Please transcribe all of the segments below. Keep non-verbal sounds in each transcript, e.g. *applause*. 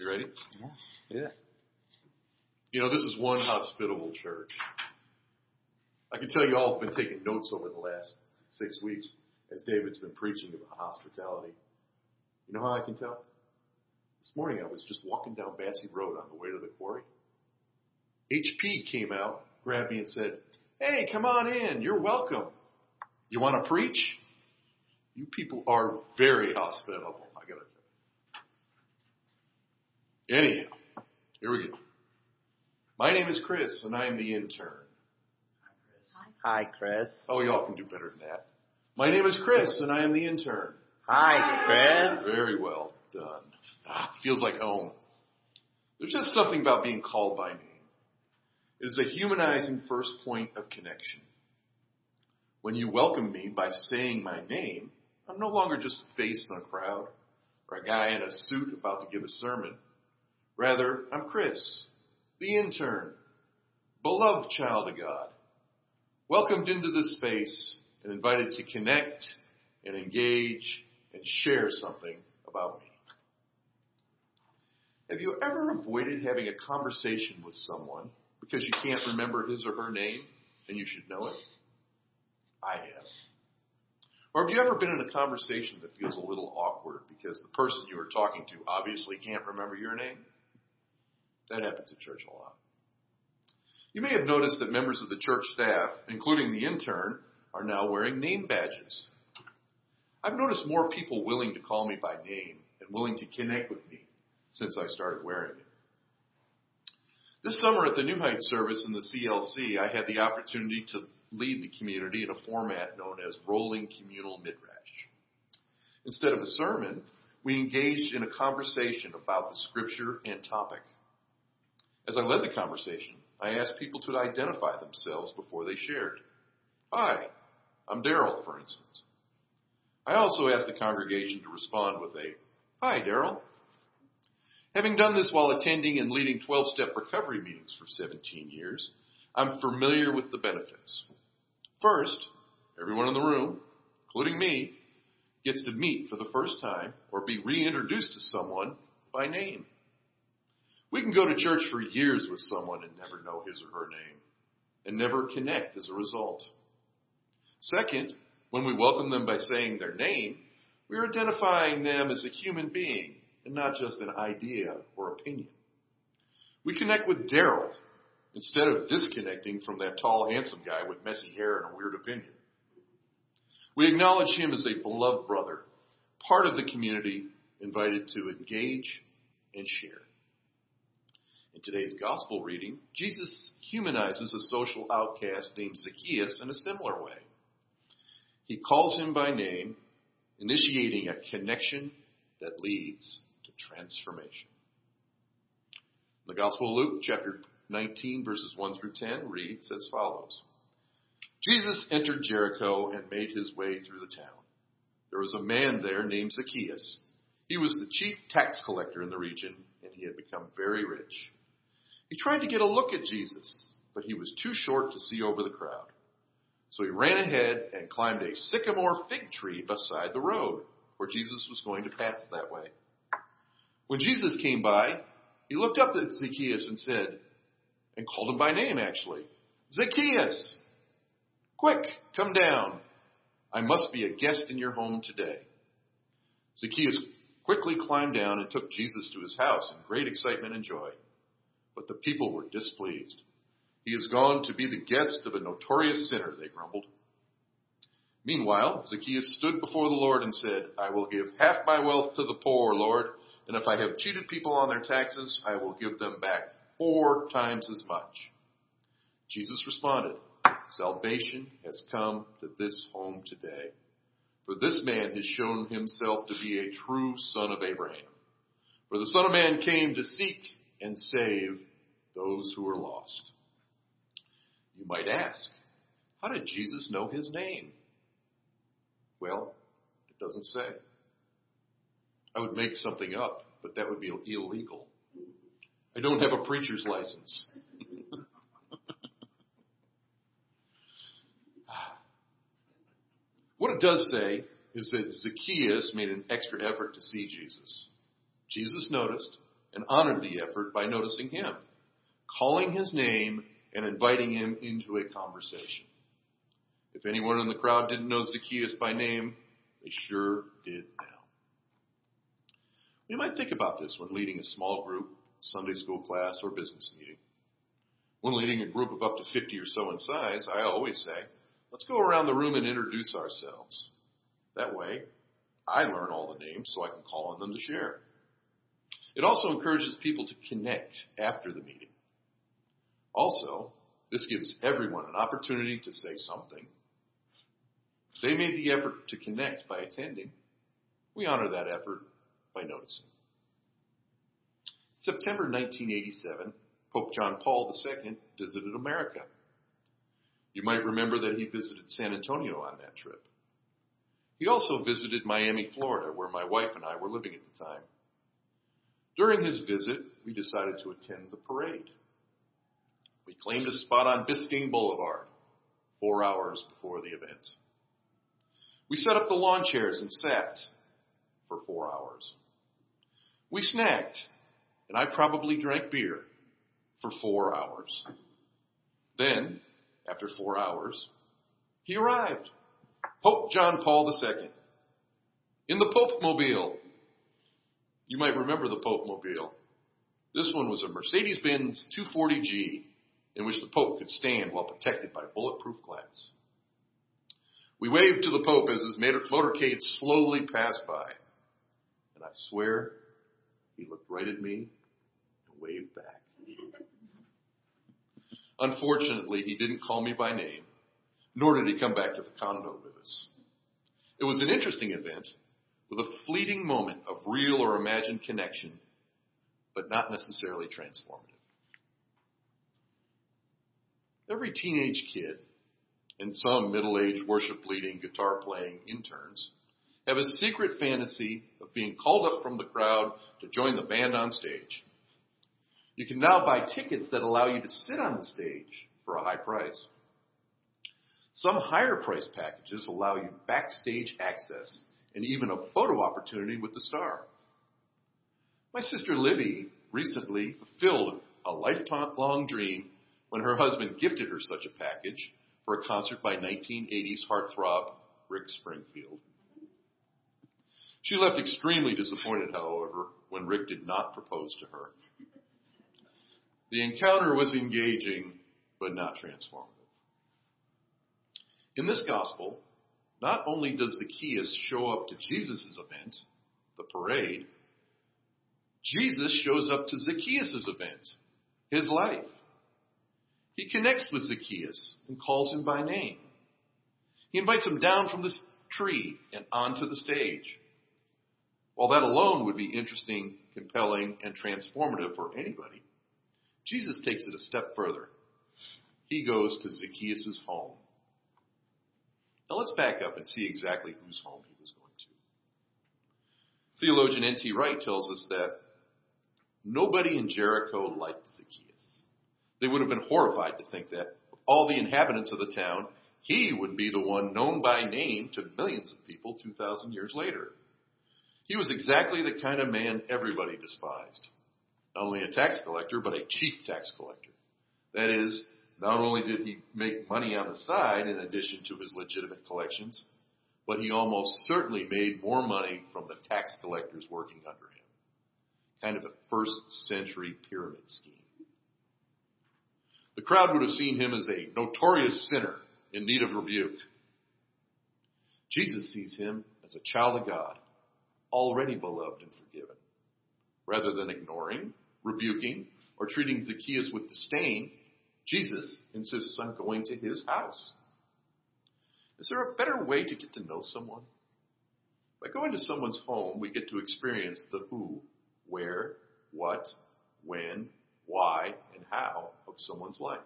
You ready? Yeah. You know, this is one hospitable church. I can tell you all have been taking notes over the last six weeks as David's been preaching about hospitality. You know how I can tell? This morning I was just walking down Basse Road on the way to the quarry. HP came out, grabbed me and said, Hey, come on in. You're welcome. You want to preach? You people are very hospitable, I gotta say. Anyhow, here we go. My name is Chris, and I am the intern. Hi, Chris. Hi, Chris. Oh, y'all can do better than that. My name is Chris, and I am the intern. Hi, Chris. Very well done. Ah, feels like home. There's just something about being called by name. It is a humanizing first point of connection. When you welcome me by saying my name, I'm no longer just a face in a crowd or a guy in a suit about to give a sermon. Rather, I'm Chris, the intern, beloved child of God, welcomed into this space and invited to connect and engage and share something about me. Have you ever avoided having a conversation with someone because you can't remember his or her name and you should know it? I have. Or have you ever been in a conversation that feels a little awkward because the person you are talking to obviously can't remember your name? That happens at church a lot. You may have noticed that members of the church staff, including the intern, are now wearing name badges. I've noticed more people willing to call me by name and willing to connect with me since I started wearing it. This summer at the New Heights service in the CLC, I had the opportunity to lead the community in a format known as Rolling Communal Midrash. Instead of a sermon, we engaged in a conversation about the scripture and topic. As I led the conversation, I asked people to identify themselves before they shared. Hi, I'm Daryl, for instance. I also asked the congregation to respond with a, Hi, Daryl. Having done this while attending and leading 12 step recovery meetings for 17 years, I'm familiar with the benefits. First, everyone in the room, including me, gets to meet for the first time or be reintroduced to someone by name. We can go to church for years with someone and never know his or her name and never connect as a result. Second, when we welcome them by saying their name, we are identifying them as a human being and not just an idea or opinion. We connect with Daryl instead of disconnecting from that tall, handsome guy with messy hair and a weird opinion. We acknowledge him as a beloved brother, part of the community, invited to engage and share. In today's gospel reading, Jesus humanizes a social outcast named Zacchaeus in a similar way. He calls him by name, initiating a connection that leads to transformation. The Gospel of Luke, chapter 19, verses 1 through 10, reads as follows Jesus entered Jericho and made his way through the town. There was a man there named Zacchaeus. He was the chief tax collector in the region, and he had become very rich. He tried to get a look at Jesus, but he was too short to see over the crowd. So he ran ahead and climbed a sycamore fig tree beside the road, where Jesus was going to pass that way. When Jesus came by, he looked up at Zacchaeus and said, and called him by name actually, Zacchaeus, quick, come down. I must be a guest in your home today. Zacchaeus quickly climbed down and took Jesus to his house in great excitement and joy. But the people were displeased. He has gone to be the guest of a notorious sinner, they grumbled. Meanwhile, Zacchaeus stood before the Lord and said, I will give half my wealth to the poor, Lord, and if I have cheated people on their taxes, I will give them back four times as much. Jesus responded, Salvation has come to this home today. For this man has shown himself to be a true son of Abraham. For the Son of Man came to seek and save those who are lost. You might ask, how did Jesus know his name? Well, it doesn't say. I would make something up, but that would be illegal. I don't have a preacher's license. *laughs* what it does say is that Zacchaeus made an extra effort to see Jesus. Jesus noticed, and honored the effort by noticing him, calling his name, and inviting him into a conversation. If anyone in the crowd didn't know Zacchaeus by name, they sure did now. We might think about this when leading a small group, Sunday school class, or business meeting. When leading a group of up to 50 or so in size, I always say, let's go around the room and introduce ourselves. That way, I learn all the names so I can call on them to share. It also encourages people to connect after the meeting. Also, this gives everyone an opportunity to say something. They made the effort to connect by attending. We honor that effort by noticing. September 1987, Pope John Paul II visited America. You might remember that he visited San Antonio on that trip. He also visited Miami, Florida, where my wife and I were living at the time. During his visit, we decided to attend the parade. We claimed a spot on Biscayne Boulevard, four hours before the event. We set up the lawn chairs and sat for four hours. We snacked, and I probably drank beer for four hours. Then, after four hours, he arrived. Pope John Paul II. In the Pope Mobile. You might remember the Pope Mobile. This one was a Mercedes Benz 240G in which the Pope could stand while protected by bulletproof glass. We waved to the Pope as his motorcade slowly passed by. And I swear he looked right at me and waved back. Unfortunately, he didn't call me by name, nor did he come back to the condo with us. It was an interesting event with a fleeting moment of real or imagined connection, but not necessarily transformative. Every teenage kid and some middle-aged worship leading guitar playing interns have a secret fantasy of being called up from the crowd to join the band on stage. You can now buy tickets that allow you to sit on the stage for a high price. Some higher price packages allow you backstage access and even a photo opportunity with the star. My sister Libby recently fulfilled a lifelong dream when her husband gifted her such a package for a concert by 1980s heartthrob Rick Springfield. She left extremely disappointed, however, when Rick did not propose to her. The encounter was engaging, but not transformative. In this gospel, not only does Zacchaeus show up to Jesus' event, the parade, Jesus shows up to Zacchaeus' event, his life. He connects with Zacchaeus and calls him by name. He invites him down from the tree and onto the stage. While that alone would be interesting, compelling, and transformative for anybody, Jesus takes it a step further. He goes to Zacchaeus' home. Now let's back up and see exactly whose home he was going to. Theologian N.T. Wright tells us that nobody in Jericho liked Zacchaeus. They would have been horrified to think that all the inhabitants of the town, he would be the one known by name to millions of people 2,000 years later. He was exactly the kind of man everybody despised. Not only a tax collector, but a chief tax collector. That is, not only did he make money on the side in addition to his legitimate collections, but he almost certainly made more money from the tax collectors working under him. Kind of a first century pyramid scheme. The crowd would have seen him as a notorious sinner in need of rebuke. Jesus sees him as a child of God, already beloved and forgiven. Rather than ignoring, rebuking, or treating Zacchaeus with disdain, Jesus insists on going to his house. Is there a better way to get to know someone? By going to someone's home, we get to experience the who, where, what, when, why, and how of someone's life.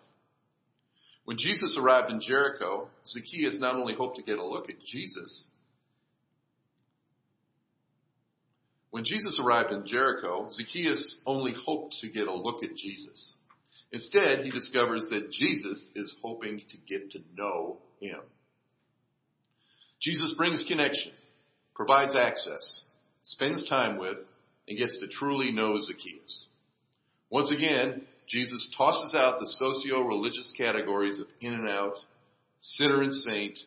When Jesus arrived in Jericho, Zacchaeus not only hoped to get a look at Jesus, when Jesus arrived in Jericho, Zacchaeus only hoped to get a look at Jesus. Instead, he discovers that Jesus is hoping to get to know him. Jesus brings connection, provides access, spends time with, and gets to truly know Zacchaeus. Once again, Jesus tosses out the socio-religious categories of in and out, sinner and saint,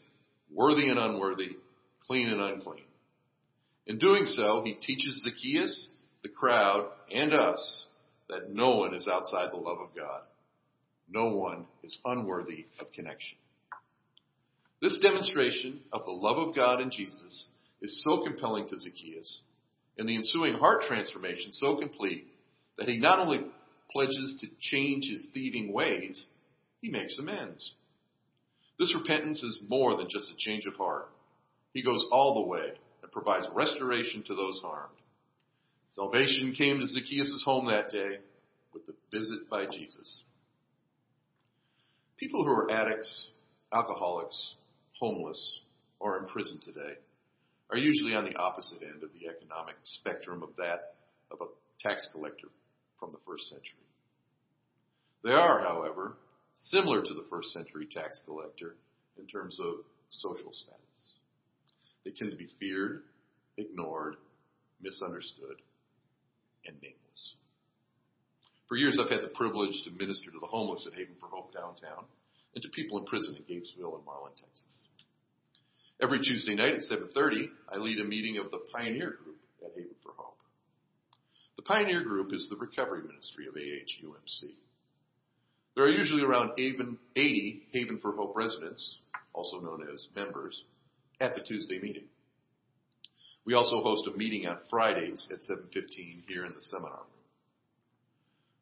worthy and unworthy, clean and unclean. In doing so, he teaches Zacchaeus, the crowd, and us that no one is outside the love of God. No one is unworthy of connection. This demonstration of the love of God in Jesus is so compelling to Zacchaeus, and the ensuing heart transformation so complete that he not only pledges to change his thieving ways, he makes amends. This repentance is more than just a change of heart. He goes all the way and provides restoration to those harmed. Salvation came to Zacchaeus' home that day with the visit by Jesus. People who are addicts, alcoholics, homeless, or in prison today are usually on the opposite end of the economic spectrum of that of a tax collector from the first century. They are, however, similar to the first century tax collector in terms of social status. They tend to be feared, ignored, misunderstood, and nameless. For years, I've had the privilege to minister to the homeless at Haven for Hope downtown and to people in prison in Gatesville and Marlin, Texas. Every Tuesday night at 7:30, I lead a meeting of the Pioneer Group at Haven for Hope. The Pioneer Group is the recovery ministry of AHUMC. There are usually around 80 Haven for Hope residents, also known as members, at the Tuesday meeting. We also host a meeting on Fridays at 7:15 here in the seminar room.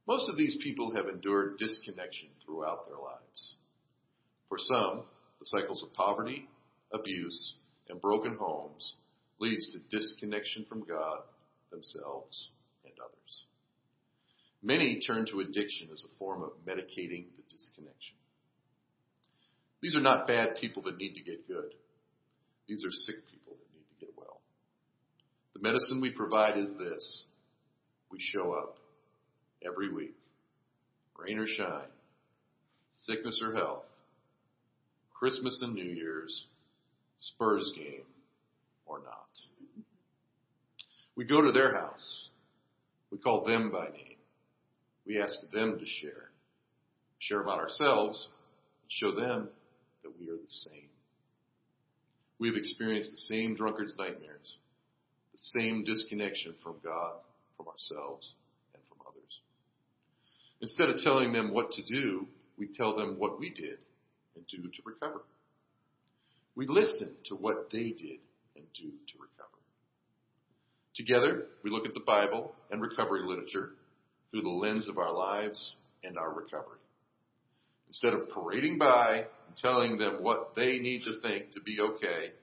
Most of these people have endured disconnection throughout their lives. For some, the cycles of poverty, abuse, and broken homes leads to disconnection from God, themselves. Many turn to addiction as a form of medicating the disconnection. These are not bad people that need to get good. These are sick people that need to get well. The medicine we provide is this. We show up every week, rain or shine, sickness or health, Christmas and New Year's, Spurs game or not. We go to their house. We call them by name. We ask them to share. Share about ourselves show them that we are the same. We have experienced the same drunkard's nightmares, the same disconnection from God, from ourselves, and from others. Instead of telling them what to do, we tell them what we did and do to recover. We listen to what they did and do to recover. Together, we look at the Bible and recovery literature through the lens of our lives and our recovery. Instead of parading by and telling them what they need to think to be okay,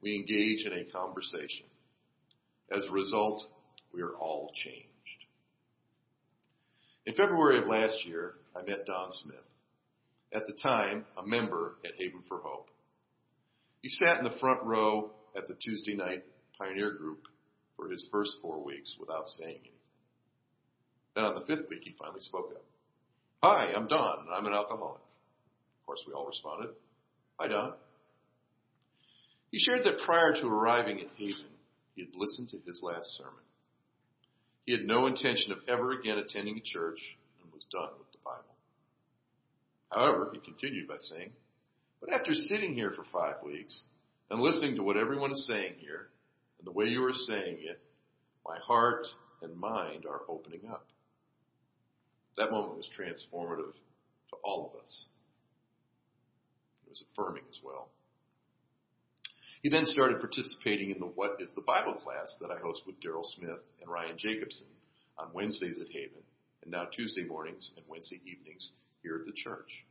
we engage in a conversation. As a result, we are all changed. In February of last year, I met Don Smith, at the time a member at Haven for Hope. He sat in the front row at the Tuesday night Pioneer Group for his first four weeks without saying anything. Then on the fifth week, he finally spoke up. Hi, I'm Don, and I'm an alcoholic. Of course, we all responded. Hi, Don. He shared that prior to arriving at Haven, he had listened to his last sermon. He had no intention of ever again attending a church and was done with the Bible. However, he continued by saying, but after sitting here for five weeks and listening to what everyone is saying here and the way you are saying it, my heart and mind are opening up. That moment was transformative to all of us. It was affirming as well. He then started participating in the What is the Bible class that I host with Daryl Smith and Ryan Jacobson on Wednesdays at Haven, and now Tuesday mornings and Wednesday evenings here at the church.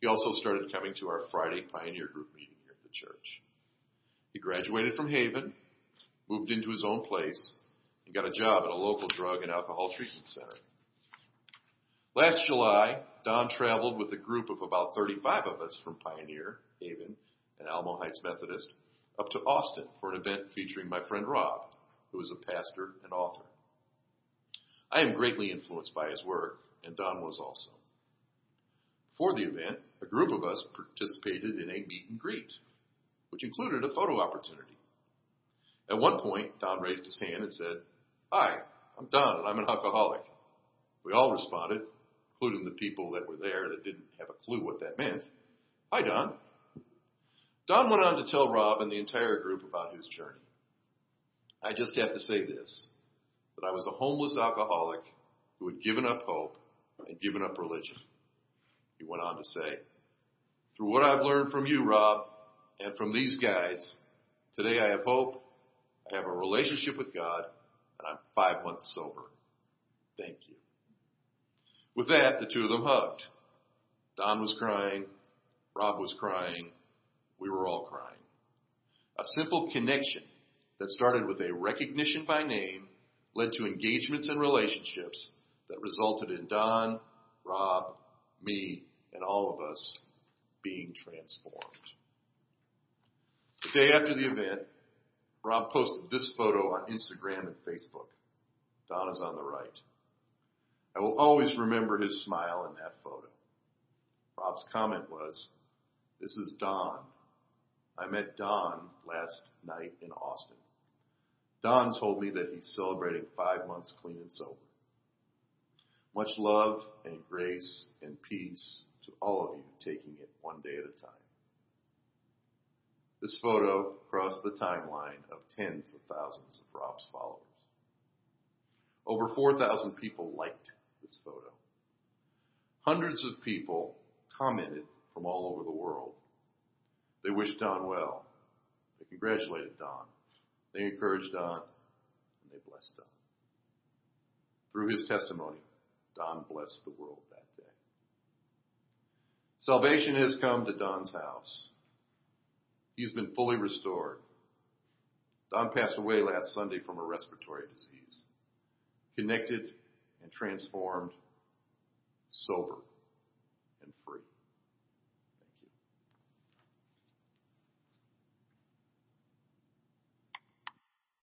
He also started coming to our Friday Pioneer Group meeting here at the church. He graduated from Haven, moved into his own place, and got a job at a local drug and alcohol treatment center. Last July, Don traveled with a group of about 35 of us from Pioneer, Haven, and Alamo Heights Methodist up to Austin for an event featuring my friend Rob, who is a pastor and author. I am greatly influenced by his work, and Don was also. For the event, a group of us participated in a meet and greet, which included a photo opportunity. At one point, Don raised his hand and said, Hi, I'm Don and I'm an alcoholic. We all responded, including the people that were there that didn't have a clue what that meant. Hi, Don. Don went on to tell Rob and the entire group about his journey. I just have to say this, that I was a homeless alcoholic who had given up hope and given up religion. He went on to say, through what I've learned from you, Rob, and from these guys, today I have hope, I have a relationship with God, and I'm five months sober. Thank you. With that, the two of them hugged. Don was crying, Rob was crying, we were all crying. A simple connection that started with a recognition by name led to engagements and relationships that resulted in Don, Rob, me, and all of us being transformed. The day after the event, Rob posted this photo on Instagram and Facebook. Don is on the right. I will always remember his smile in that photo. Rob's comment was, This is Don. I met Don last night in Austin. Don told me that he's celebrating five months clean and sober. Much love and grace and peace to all of you taking it one day at a time. This photo crossed the timeline of tens of thousands of Rob's followers. Over 4,000 people liked this photo. Hundreds of people commented from all over the world. They wished Don well. They congratulated Don. They encouraged Don and they blessed Don. Through his testimony, Don blessed the world that day. Salvation has come to Don's house. He's been fully restored. Don passed away last Sunday from a respiratory disease. Connected and transformed, sober.